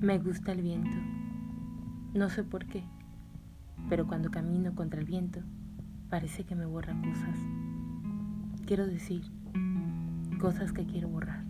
Me gusta el viento. No sé por qué, pero cuando camino contra el viento, parece que me borra cosas. Quiero decir, cosas que quiero borrar.